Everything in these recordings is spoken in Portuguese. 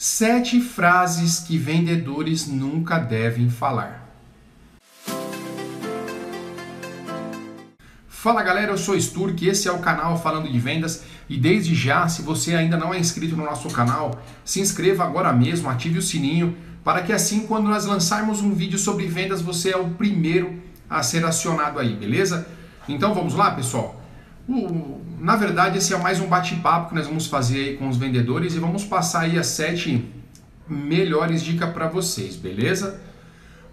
Sete frases que vendedores nunca devem falar. Fala galera, eu sou Sturk, esse é o canal Falando de Vendas e desde já, se você ainda não é inscrito no nosso canal, se inscreva agora mesmo, ative o sininho para que assim quando nós lançarmos um vídeo sobre vendas você é o primeiro a ser acionado aí, beleza? Então vamos lá, pessoal. Na verdade, esse é mais um bate-papo que nós vamos fazer aí com os vendedores e vamos passar aí as sete melhores dicas para vocês, beleza?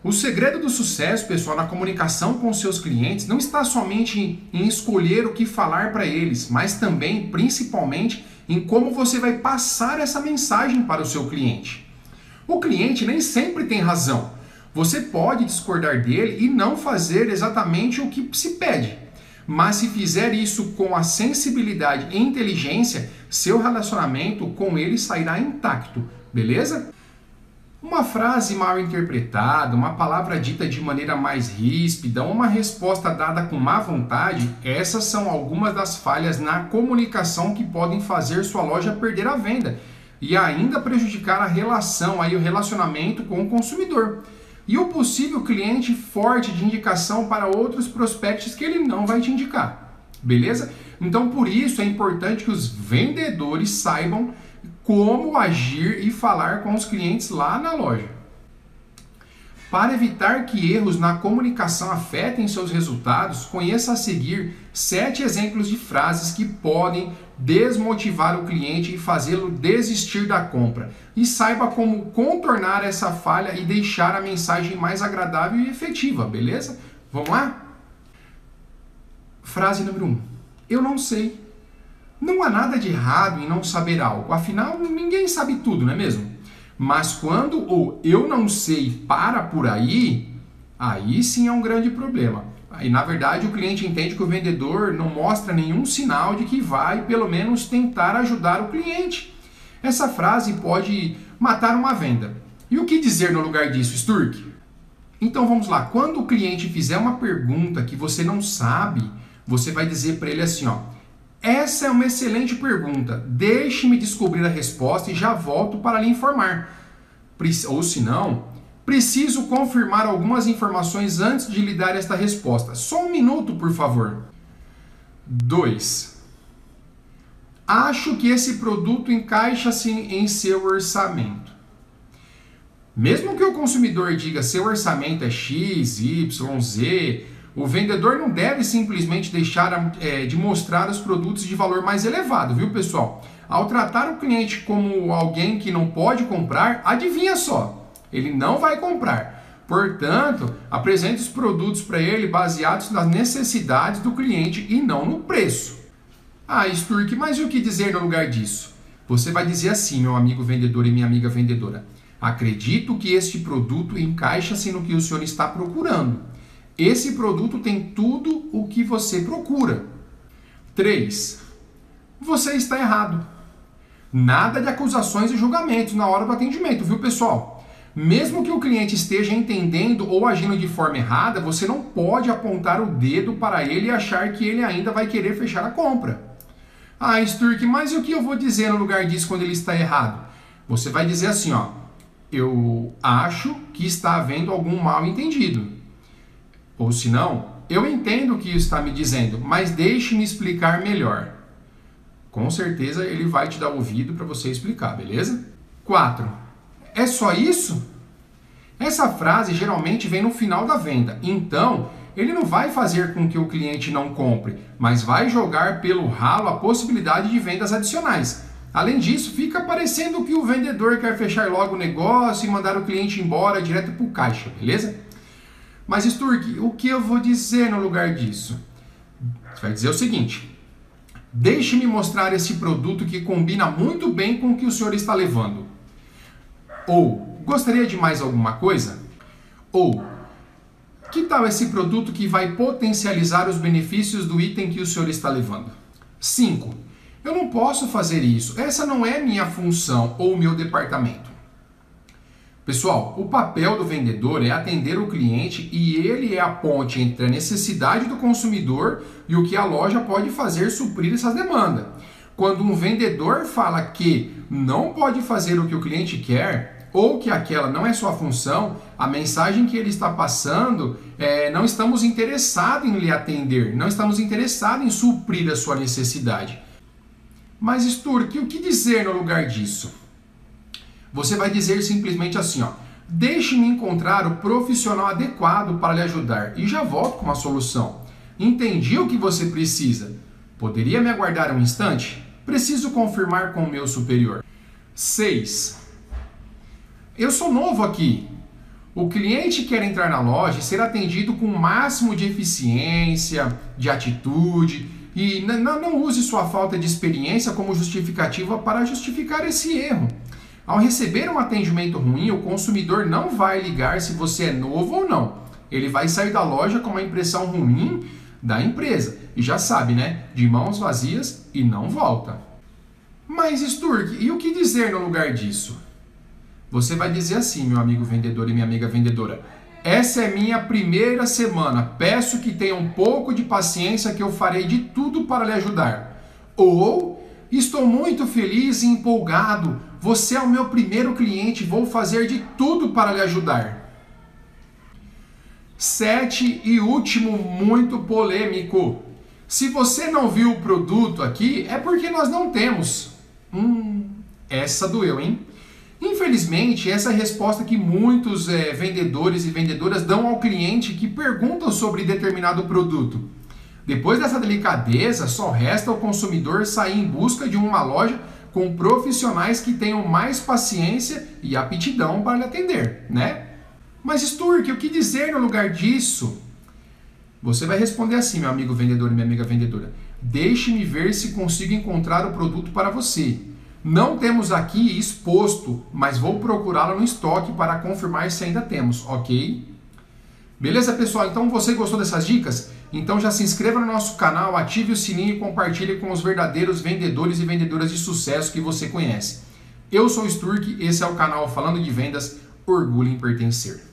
O segredo do sucesso, pessoal, na comunicação com seus clientes não está somente em escolher o que falar para eles, mas também, principalmente, em como você vai passar essa mensagem para o seu cliente. O cliente nem sempre tem razão. Você pode discordar dele e não fazer exatamente o que se pede. Mas se fizer isso com a sensibilidade e inteligência, seu relacionamento com ele sairá intacto, beleza? Uma frase mal interpretada, uma palavra dita de maneira mais ríspida, uma resposta dada com má vontade, essas são algumas das falhas na comunicação que podem fazer sua loja perder a venda e ainda prejudicar a relação aí o relacionamento com o consumidor e o possível cliente forte de indicação para outros prospectos que ele não vai te indicar. Beleza? Então, por isso é importante que os vendedores saibam como agir e falar com os clientes lá na loja. Para evitar que erros na comunicação afetem seus resultados, conheça a seguir sete exemplos de frases que podem desmotivar o cliente e fazê-lo desistir da compra. E saiba como contornar essa falha e deixar a mensagem mais agradável e efetiva, beleza? Vamos lá? Frase número 1. Um. Eu não sei. Não há nada de errado em não saber algo, afinal, ninguém sabe tudo, não é mesmo? Mas quando o eu não sei para por aí, aí sim é um grande problema. E na verdade o cliente entende que o vendedor não mostra nenhum sinal de que vai, pelo menos, tentar ajudar o cliente. Essa frase pode matar uma venda. E o que dizer no lugar disso, Sturk? Então vamos lá. Quando o cliente fizer uma pergunta que você não sabe, você vai dizer para ele assim, ó: essa é uma excelente pergunta. Deixe-me descobrir a resposta e já volto para lhe informar. Ou se não, preciso confirmar algumas informações antes de lhe dar esta resposta. Só um minuto, por favor. 2. Acho que esse produto encaixa-se em seu orçamento. Mesmo que o consumidor diga seu orçamento é X, Y, Z, o vendedor não deve simplesmente deixar é, de mostrar os produtos de valor mais elevado, viu pessoal? Ao tratar o cliente como alguém que não pode comprar, adivinha só, ele não vai comprar. Portanto, apresente os produtos para ele baseados nas necessidades do cliente e não no preço. Ah, Sturk, mas e o que dizer no lugar disso? Você vai dizer assim, meu amigo vendedor e minha amiga vendedora. Acredito que este produto encaixa-se no que o senhor está procurando. Esse produto tem tudo o que você procura. 3. Você está errado. Nada de acusações e julgamentos na hora do atendimento, viu, pessoal? Mesmo que o cliente esteja entendendo ou agindo de forma errada, você não pode apontar o dedo para ele e achar que ele ainda vai querer fechar a compra. Ah, Sturk, mas o que eu vou dizer no lugar disso quando ele está errado? Você vai dizer assim, ó. Eu acho que está havendo algum mal entendido. Ou se não, eu entendo o que está me dizendo, mas deixe-me explicar melhor. Com certeza ele vai te dar ouvido para você explicar, beleza? 4. É só isso? Essa frase geralmente vem no final da venda, então ele não vai fazer com que o cliente não compre, mas vai jogar pelo ralo a possibilidade de vendas adicionais. Além disso, fica parecendo que o vendedor quer fechar logo o negócio e mandar o cliente embora direto para o caixa, beleza? Mas Sturk, o que eu vou dizer no lugar disso? Você vai dizer o seguinte: Deixe-me mostrar esse produto que combina muito bem com o que o senhor está levando. Ou, gostaria de mais alguma coisa? Ou, que tal esse produto que vai potencializar os benefícios do item que o senhor está levando? 5. Eu não posso fazer isso. Essa não é minha função ou meu departamento. Pessoal, o papel do vendedor é atender o cliente e ele é a ponte entre a necessidade do consumidor e o que a loja pode fazer suprir essas demandas. Quando um vendedor fala que não pode fazer o que o cliente quer, ou que aquela não é sua função, a mensagem que ele está passando é não estamos interessados em lhe atender, não estamos interessados em suprir a sua necessidade. Mas, Sturk, o que dizer no lugar disso? Você vai dizer simplesmente assim, ó. Deixe-me encontrar o profissional adequado para lhe ajudar e já volto com uma solução. Entendi o que você precisa. Poderia me aguardar um instante? Preciso confirmar com o meu superior. 6. Eu sou novo aqui. O cliente quer entrar na loja e ser atendido com o máximo de eficiência, de atitude, e não use sua falta de experiência como justificativa para justificar esse erro. Ao receber um atendimento ruim, o consumidor não vai ligar se você é novo ou não. Ele vai sair da loja com uma impressão ruim da empresa. E já sabe, né? De mãos vazias e não volta. Mas, Sturk, e o que dizer no lugar disso? Você vai dizer assim, meu amigo vendedor e minha amiga vendedora. Essa é minha primeira semana. Peço que tenha um pouco de paciência que eu farei de tudo para lhe ajudar. Ou estou muito feliz e empolgado você é o meu primeiro cliente, vou fazer de tudo para lhe ajudar. Sete e último, muito polêmico. Se você não viu o produto aqui, é porque nós não temos. Hum, essa doeu, hein? Infelizmente, essa é a resposta que muitos é, vendedores e vendedoras dão ao cliente que perguntam sobre determinado produto. Depois dessa delicadeza, só resta ao consumidor sair em busca de uma loja com profissionais que tenham mais paciência e aptidão para lhe atender, né? Mas Sturk, o que dizer no lugar disso? Você vai responder assim, meu amigo vendedor e minha amiga vendedora. Deixe-me ver se consigo encontrar o produto para você. Não temos aqui exposto, mas vou procurá-lo no estoque para confirmar se ainda temos, ok? Beleza, pessoal? Então você gostou dessas dicas? Então já se inscreva no nosso canal, ative o sininho e compartilhe com os verdadeiros vendedores e vendedoras de sucesso que você conhece. Eu sou o Sturk, esse é o canal Falando de Vendas, orgulho em pertencer.